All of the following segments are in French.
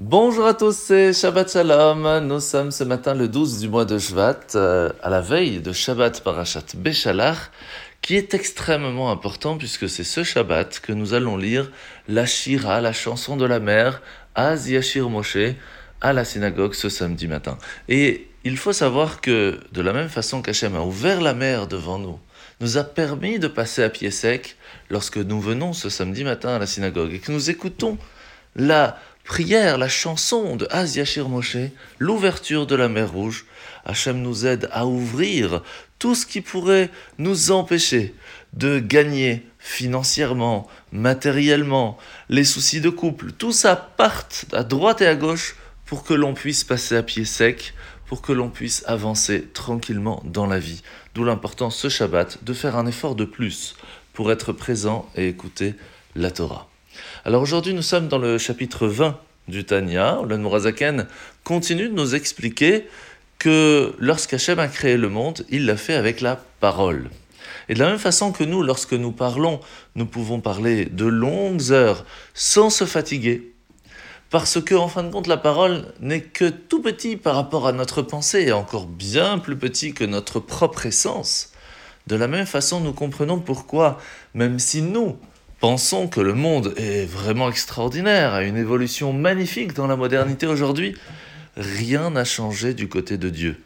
Bonjour à tous, c'est Shabbat Shalom. Nous sommes ce matin le 12 du mois de Shvat, euh, à la veille de Shabbat Parashat Beshalach, qui est extrêmement important puisque c'est ce Shabbat que nous allons lire la Shira, la chanson de la mer, à Yashir Moshe, à la synagogue ce samedi matin. Et il faut savoir que de la même façon qu'Hachem a ouvert la mer devant nous, nous a permis de passer à pied sec lorsque nous venons ce samedi matin à la synagogue et que nous écoutons la prière, la chanson de Yashir Moshe, l'ouverture de la mer Rouge. Hachem nous aide à ouvrir tout ce qui pourrait nous empêcher de gagner financièrement, matériellement, les soucis de couple. Tout ça parte à droite et à gauche pour que l'on puisse passer à pied sec, pour que l'on puisse avancer tranquillement dans la vie. D'où l'importance ce Shabbat de faire un effort de plus pour être présent et écouter la Torah. Alors aujourd'hui, nous sommes dans le chapitre 20 du Tanya, où le continue de nous expliquer que lorsqu'Hachem a créé le monde, il l'a fait avec la parole. Et de la même façon que nous, lorsque nous parlons, nous pouvons parler de longues heures sans se fatiguer. Parce que, en fin de compte, la parole n'est que tout petit par rapport à notre pensée et encore bien plus petit que notre propre essence. De la même façon, nous comprenons pourquoi, même si nous, Pensons que le monde est vraiment extraordinaire, a une évolution magnifique dans la modernité aujourd'hui. Rien n'a changé du côté de Dieu.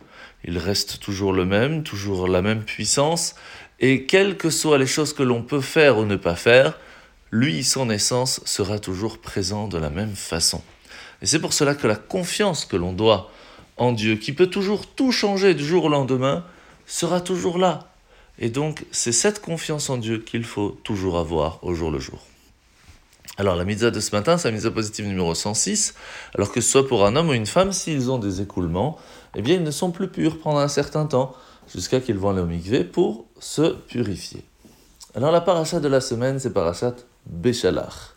Il reste toujours le même, toujours la même puissance, et quelles que soient les choses que l'on peut faire ou ne pas faire, lui, son essence, sera toujours présent de la même façon. Et c'est pour cela que la confiance que l'on doit en Dieu, qui peut toujours tout changer du jour au lendemain, sera toujours là. Et donc, c'est cette confiance en Dieu qu'il faut toujours avoir au jour le jour. Alors, la mitzvah de ce matin, c'est la mitzvah positive numéro 106. Alors que ce soit pour un homme ou une femme, s'ils ont des écoulements, eh bien, ils ne sont plus purs pendant un certain temps, jusqu'à qu'ils vont aller au pour se purifier. Alors, la paracha de la semaine, c'est parachat Béchalach.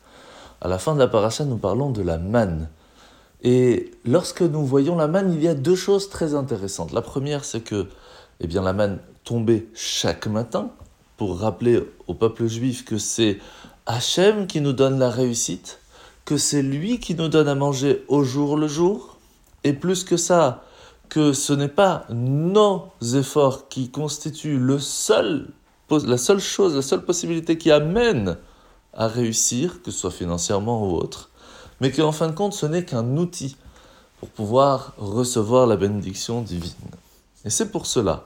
À la fin de la paracha, nous parlons de la manne. Et lorsque nous voyons la manne, il y a deux choses très intéressantes. La première, c'est que eh bien, la manne tombait chaque matin pour rappeler au peuple juif que c'est Hachem qui nous donne la réussite, que c'est lui qui nous donne à manger au jour le jour, et plus que ça, que ce n'est pas nos efforts qui constituent le seul, la seule chose, la seule possibilité qui amène à réussir, que ce soit financièrement ou autre, mais qu'en fin de compte, ce n'est qu'un outil pour pouvoir recevoir la bénédiction divine. Et c'est pour cela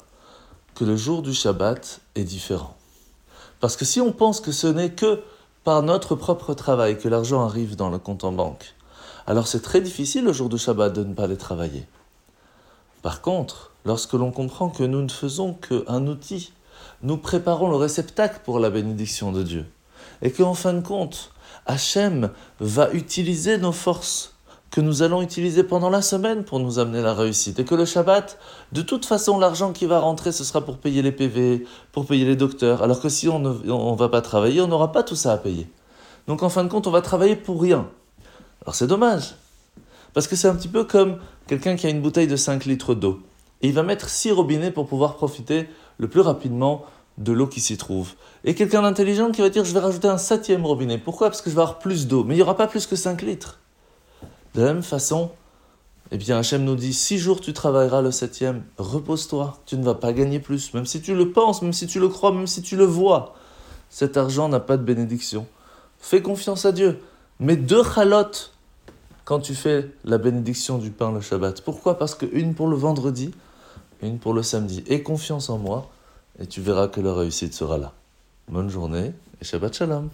que le jour du Shabbat est différent. Parce que si on pense que ce n'est que par notre propre travail que l'argent arrive dans le compte en banque, alors c'est très difficile le jour du Shabbat de ne pas les travailler. Par contre, lorsque l'on comprend que nous ne faisons qu'un outil, nous préparons le réceptacle pour la bénédiction de Dieu, et qu'en fin de compte, Hachem va utiliser nos forces que nous allons utiliser pendant la semaine pour nous amener la réussite. Et que le Shabbat, de toute façon, l'argent qui va rentrer, ce sera pour payer les PV, pour payer les docteurs. Alors que si on ne va pas travailler, on n'aura pas tout ça à payer. Donc en fin de compte, on va travailler pour rien. Alors c'est dommage. Parce que c'est un petit peu comme quelqu'un qui a une bouteille de 5 litres d'eau. Et il va mettre 6 robinets pour pouvoir profiter le plus rapidement de l'eau qui s'y trouve. Et quelqu'un d'intelligent qui va dire je vais rajouter un septième robinet. Pourquoi? Parce que je vais avoir plus d'eau. Mais il n'y aura pas plus que 5 litres. De la même façon, eh bien Hachem nous dit, six jours tu travailleras le septième, repose-toi, tu ne vas pas gagner plus, même si tu le penses, même si tu le crois, même si tu le vois. Cet argent n'a pas de bénédiction. Fais confiance à Dieu. Mets deux chalotes quand tu fais la bénédiction du pain le Shabbat. Pourquoi? Parce que une pour le vendredi, une pour le samedi. Aie confiance en moi et tu verras que la réussite sera là. Bonne journée et Shabbat Shalom.